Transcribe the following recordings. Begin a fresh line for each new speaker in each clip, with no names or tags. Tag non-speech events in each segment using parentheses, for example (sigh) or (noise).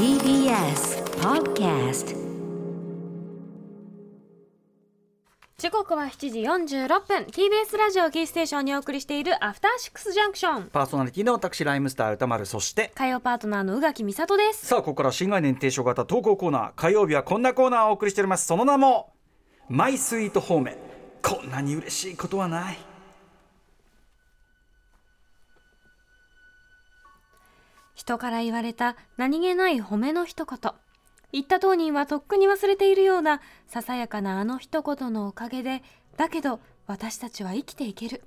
TBS Podcast
時刻は7時46分。TBS ラジオキーステーションにお送りしているアフターシックスジャンクション
パーソナリティの私ライムスター歌丸そして
火曜パートナーの宇垣美里です。
さあここから新概念提唱型投稿コーナー火曜日はこんなコーナーをお送りしております。その名もマイスイートホームこんなに嬉しいことはない
人から言われた何気ない褒めの一言。言った当人はとっくに忘れているようなささやかなあの一言のおかげでだけど私たちは生きていける。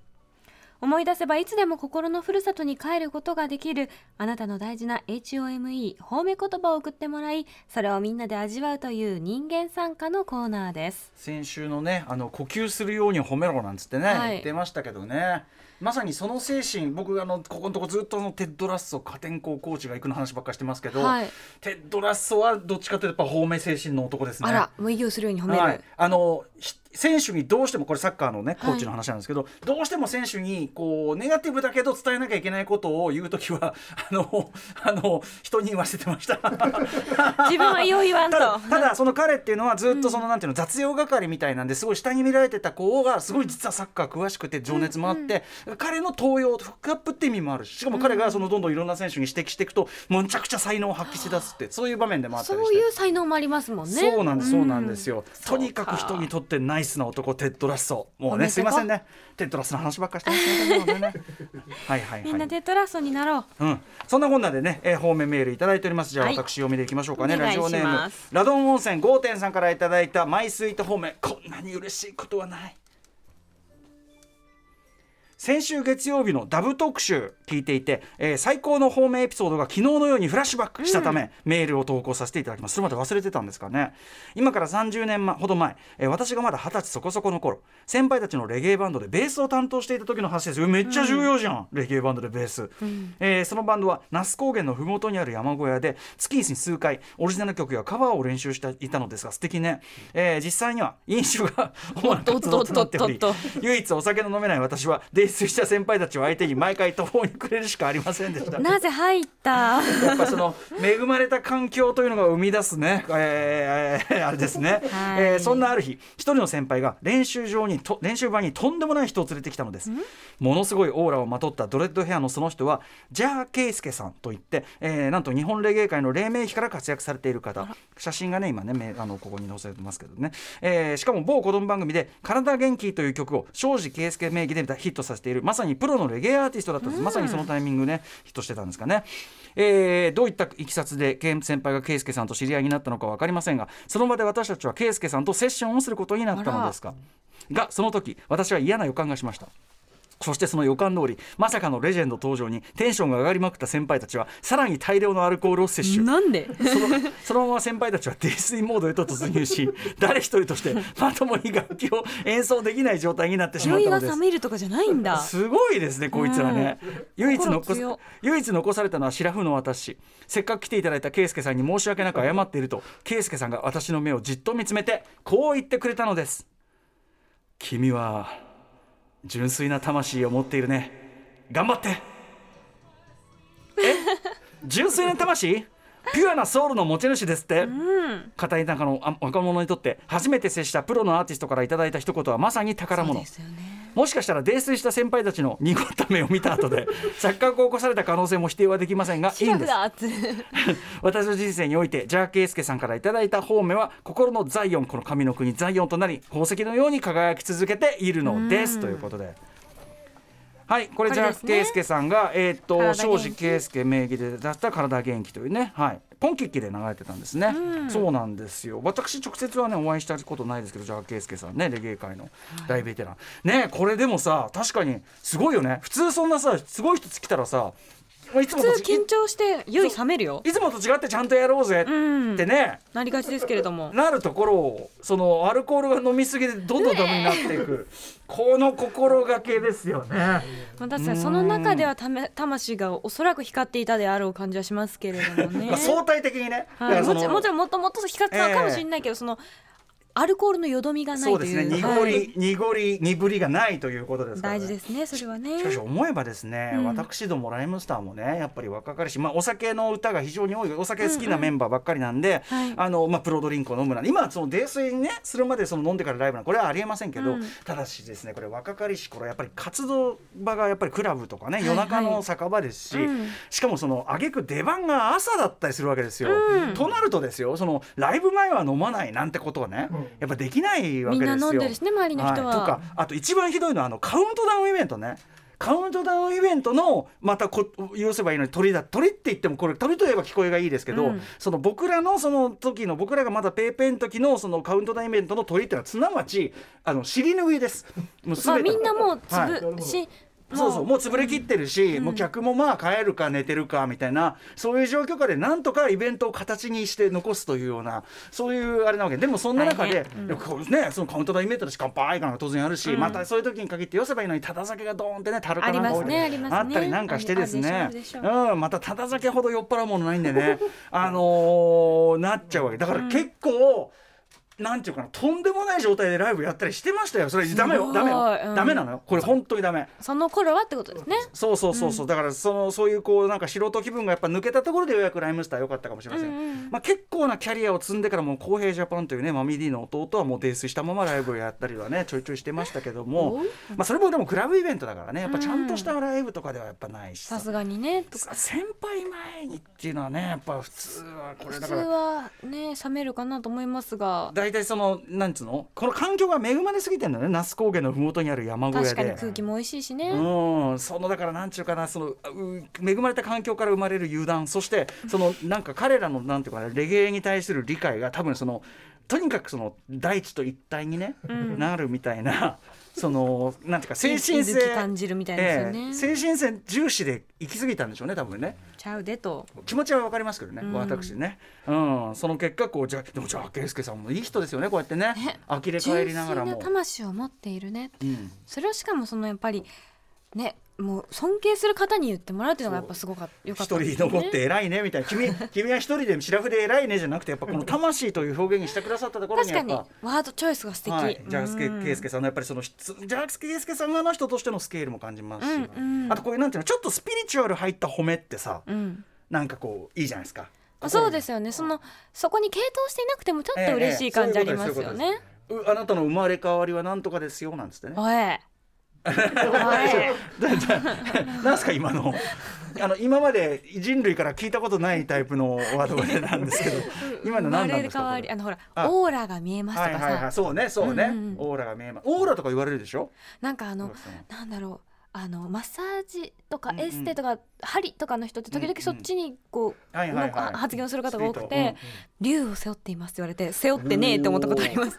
思い出せばいつでも心のふるさとに帰ることができるあなたの大事な HOME 褒め言葉を送ってもらいそれをみんなで味わうという人間参加のコーナーです。
先週のねあの呼吸するように褒めろなんつってね、
はい。
言ってましたけどね。まさにその精神僕あのここのとこずっとのテッド・ラッソ破天荒コーチがゆくの話ばっかりしてますけど、
はい。
テッド・ラッソはどっちかというとやっぱ褒め精神の男ですね。
あらもう息をするように褒める、
はい、あのひ選手にどうしてもこれサッカーのねコーチの話なんですけど、どうしても選手にこうネガティブだけど伝えなきゃいけないことを言う時は (laughs) あのあの人に言わせてました。(laughs)
自分は言おう言わんと。
ただその彼っていうのはずっとその、なんていうの雑用係みたいなんですごい下に見られてた子がすごい実はサッカー詳しくて情熱もあって、彼の登用フックアップって意味もあるししかも彼がそのどんどんいろんな選手に指摘していくとむちゃくちゃ才能を発揮し出すってそういう場面でもあったりして。
そういう才能もありますもんね。
そうなんです、そうなんですよ。とにかく人にとってナイスな男、テッドラッソ。もうね、すいませんね。テッドラッソの話ばっかりしてますね。本当にね (laughs) はいはい
みん
は。
ないテトラストになろう
うん、そんなこんなでね、えー、方面メールいただいております。じゃあ、
はい
私読みでいきましょうかね。ラジオネームラドン温泉5点さんからいただいたマイスイート方面。こんなに嬉しいことはない。先週月曜日のダブ特集聞いていて、えー最高の方面エピソードが昨日のようにフラッシュバックしたため、メールを投稿させていただきます。それまで忘れてたんです。かね今から30年ほど前、えー私がまだ二十歳そこそこの頃先輩たちのレゲエバンドでベースを担当していた時の話です。よめっちゃ重要じゃん、レゲエバンドでベース、えーそのバンドは那須高原の麓にある山小屋で月に数回オリジナル曲やカバーを練習していたのですが素敵ね、えー実際には飲酒が (laughs) 主な活動となっており唯一お酒の飲めない私は泥酔した先輩たちを相手に毎回途方に暮れるしかありませんでした。
なぜ入った？
やっぱその恵まれた環境というのが生み出すね、えーえーあれですね、
はい。
えーそんなある日一人の先輩が練習場にと練習場にとんでもない人を連れてきたのです。ものすごいオーラをまとったドレッドヘアのその人はジャー・ケイスケさんといって、えーなんと日本レゲエ界の黎明期から活躍されている方。写真がね今ねめあのここに載せてますけどね、えーしかも某子供番組で「体元気」という曲を庄司圭介名義でヒットさせているまさにプロのレゲエアーティストだったんです、まさにそのタイミングねヒットしてたんですかね、えーどういったいきさつで先輩が圭介さんと知り合いになったのか分かりませんがその場で私たちは圭介さんとセッションをすることになったのですががその時私は嫌な予感がしましたそしてその予感通りまさかのレジェンド登場にテンションが上がりまくった先輩たちはさらに大量のアルコールを摂取。
なんで？
そのそのまま先輩たちは泥酔モードへと突入し (laughs) 誰一人としてまともに楽器を演奏できない状態になってしまったのです。
冷めるとかじゃないんだ。
すごいですねこいつらね、唯一残唯一残されたのはシラフの私せっかく来ていただいた圭介さんに申し訳なく謝っていると圭介さんが私の目をじっと見つめてこう言ってくれたのです。君は純粋な魂を持っているね。頑張って。え？純粋な魂？ピュアなソウルの持ち主ですって、片田舎のあ若者にとって初めて接したプロのアーティストからいただいた一言はまさに宝物。もしかしたら泥酔した先輩たちの濁った目を見た後で (laughs) 錯覚を起こされた可能性も否定はできませんがいいんです。(laughs) 私の人生においてジャー・ケイスケさんからいただいた方面は心のザイオンこの神の国ザイオンとなり宝石のように輝き続けているのです。ということで。はい、これジャー・
これですね。
ケイスケさんが、えーっと庄司圭介名義で出した体元気というね、はい、ポンキッキで流れてたんですね、そうなんですよ。私直接はねお会いしたことないですけどジャー・ケイスケさんねレゲエ界の大ベテラン、ねこれでもさ確かにすごいよね。普通そんなさすごい人来たらさ
普通緊張して酔い冷めるよ。
いつもと違ってちゃんとやろうぜ。
うん。
ってね、
なりがちですけれども。
なるところをそのアルコールが飲みすぎてどんどんダメになっていく、この心がけですよね。
まあ確かにその中ではため魂がおそらく光っていたであろう感じはしますけれどもね。(laughs)
まあ、相対的にね、
はい、もちもちろんもっともっと光ってたのかもしれないけど、そのアルコールのよどみがない
そうですね。濁り、
はい。
濁り鈍りがないということですから、ね、
大事ですねそれはね。
しかし思えばですね、
うん。
私どもライムスターもねやっぱり若かりし、まあ、お酒の歌が非常に多いお酒好きなメンバーばっかりなんで、
はい。
あのまあ、プロドリンクを飲むなんて今その泥酔ねするまでその飲んでからライブなんこれはありえませんけど、
うん。
ただしですねこれ若かりし頃やっぱり活動場がやっぱりクラブとかね、
はい
夜中の酒場ですし、
うん。
しかもその挙句出番が朝だったりするわけですよ。
うん。
となるとですよそのライブ前は飲まないなんてことはね、やっぱできないわけ
みん
ですよ。
な飲んでるしね周りの人は、
いとかあと一番ひどいのはあのカウントダウンイベントねカウントダウンイベントのまたこ言わせばいいのに鳥だ鳥って言ってもこれ鳥といえば聞こえがいいですけど、
うん
その僕らのその時の僕らがまだペーペーの時のそのカウントダウンイベントの鳥っていうのはすなわちあの尻拭いです。もう
まあみんなもうつぶ、
はい
し
そうそうもう潰れきってるし、
うん。
もう客もまあ帰るか寝てるかみたいなそういう状況下でなんとかイベントを形にして残すというようなそういうあれなわけ。でもそんな中で、
うん。
ね、そのカウントダウンイベントでし乾杯かなんか当然あるし、
うん。
またそういう時に限ってよせばいいのにただ酒がドーンってね樽かなんか
あ
ったりなんかしてですね。う。ん、またただ酒ほど酔っ払うものないんでね。(laughs) あのーなっちゃうわけ。だから結構、なんていうかなとんでもない状態でライブやったりしてましたよ。それダメよ。ダメよ、
いうん。
ダメなのよ。これ本当にダメ。
その頃はってことですね。
そうそうそうそう、だからそのそういうこうなんか素人気分がやっぱ抜けたところでようやくライムスター良かったかもしれません、
うんうん。
まあ、結構なキャリアを積んでからもう公平ジャパンというねマミディの弟はもう泥酔したままライブをやったりはねちょいちょいしてましたけども。まあ、それもでもクラブイベントだからね。やっぱちゃんとしたライブとかではやっぱないしさ。
さすがにね
先輩前にっていうのはねやっぱ普通はこれ
普通
だから。
はね冷めるかなと思いますが
大体そのなんつうの？この環境が恵まれすぎてんだよね。那須高原の麓にある山小屋で。
確かに空気も美味しいしね、
うん、そのだからなんちゅうかなそのう恵まれた環境から生まれる油断。そしてそのなんか彼らのなんていうかなレゲエに対する理解が多分そのとにかくその大地と一体にね、
うん。
なるみたいなそのなんていうか精神性
感じるみたいですよね、
ええ精神性重視で行き過ぎたんでしょうね多分ね。
ちゃうでと。
気持ちはわかりますけどね、
うん。
私ね、うん、その結果こうじゃでもじゃあ圭介さんもいい人ですよねこうやってね。
ね。
呆れ
純
返りながらも。
粋な。魂を持っているね。
うん。
それをしかもそのやっぱりねもう尊敬する方に言ってもらうっていうのがやっぱすごかったよか
一
ったね
人残って偉いねみたいな。君 (laughs) 君は一人でシラフで偉いねじゃなくてやっぱこの魂という表現にしてくださったところに
確か
やっぱ。
にワードチョイスが素敵、
はい、ジャスケ
うん
圭介さんのやっぱりその質ジャスケ圭介さんの人としてのスケールも感じますし、
うん。うん。
あとこういうなんていうのちょっとスピリチュアル入った褒めってさ
うん。
なんかこういいじゃないですか。
あそうですよね。そのそこに傾倒していなくてもちょっと嬉しい感じありますよね、
うあなたの生まれ変わりはなんとかですよなんつってね。(laughs) なんすか今のあの今まで人類から聞いたことないタイプのワードなんですけど。(laughs) 今の何なんですか
生まれ変わりあのほら
あ
オーラが見えますとかさ、
そうねそうね、
うんうん
オーラが見えます。オーラとか言われるでしょ？
なんかあのなんだろうあのマッサージとか
うんうん。
エステとか、針とかの人って時々そっちにこう、発言をする方が多くて「竜を背負っています」って言われて「背負ってねえ」って思ったことあります。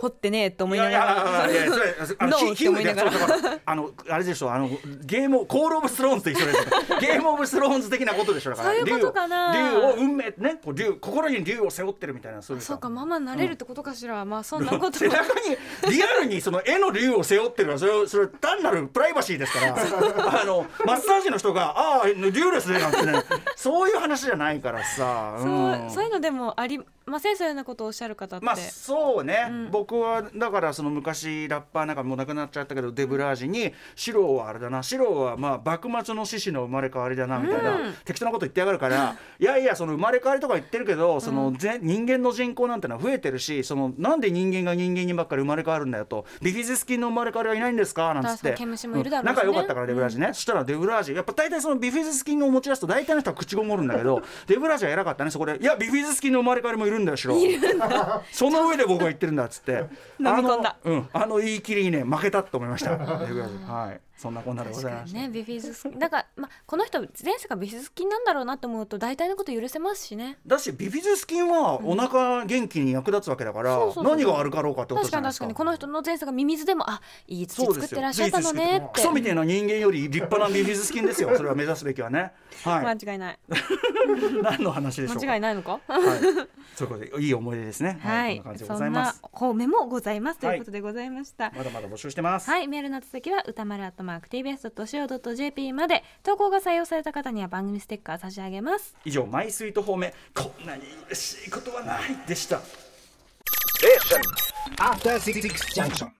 掘ってねえって思いながら。
いやいやいやあの
ノーって思いながら
比喩でだからあのあれでしょあのゲームコールオブスローンズと一緒ですゲームオブスローンズ的なことでしょだから
そういうことかな
竜を運命ねこう竜心に竜を背負ってるみたいなそういう
そうかママになれるってことかしら、まあそんなこと
背中にリアルにその絵の竜を背負ってるはそれそれ単なるプライバシーですからあのマッサージの人が「ああ竜ですね」なんてねそういう話じゃないからさ、
そうそういうのでもありませんそういうようなことをおっしゃる方って、
まあそうね、
うん
僕はだからその昔ラッパーなんかもう亡くなっちゃったけどデブラージに「シロはあれだなシロはまあ幕末の獅子の生まれ変わりだな」みたいな、
うん。
適当なこと言ってやがるから (laughs) いやいやその生まれ変わりとか言ってるけどその、ぜ人間の人口なんてのは増えてるしそのなんで人間が人間にばっかり生まれ変わるんだよとビフィズス菌の生まれ変わりはいないんですかなんつって。仲良かったからデブラージね、そしたらデブラージやっぱ大体そのビフィズス菌を持ち出すと大体の人は口ごもるんだけど (laughs) デブラージは偉かったねそこで「いやビフィズス菌の生まれ変わりもいるんだよシロ」その上で僕は言ってるんだっつって
飲み込んだ。
あの,、うん、あの言い切りにね負けたと思いました。(laughs) はいそんなこんなでご
確かに
ざいました、
ねビフィズスだから、まあ、この人前世がビフィズス菌なんだろうなと思うと大体のこと許せますしね。
だしビフィズス菌はお腹元気に役立つわけだから、何が悪かろうかってこと
確かに確
じゃないですか。
かにこの人の前世がミミズでもあいい土作ってらっしゃったのねって。
クソみたいな人間より立派なビフィズス菌ですよ。(laughs) それは目指すべきはね。はい、(laughs)
間違いない。(laughs)
何の話でしょうか。
間違いないのか？
はい、そういうことでいい思い出ですね。
はい
こんな感じで
そ
ございます。
んな方面もございますということでございました、
まだまだ募集してます、
はい、メールの続きは歌丸アットマーク TBS.CO.JP まで投稿が採用された方には番組ステッカー差し上げます
以上マイスイート方面こんなに嬉しいことはないでした
Station. After Six Junction.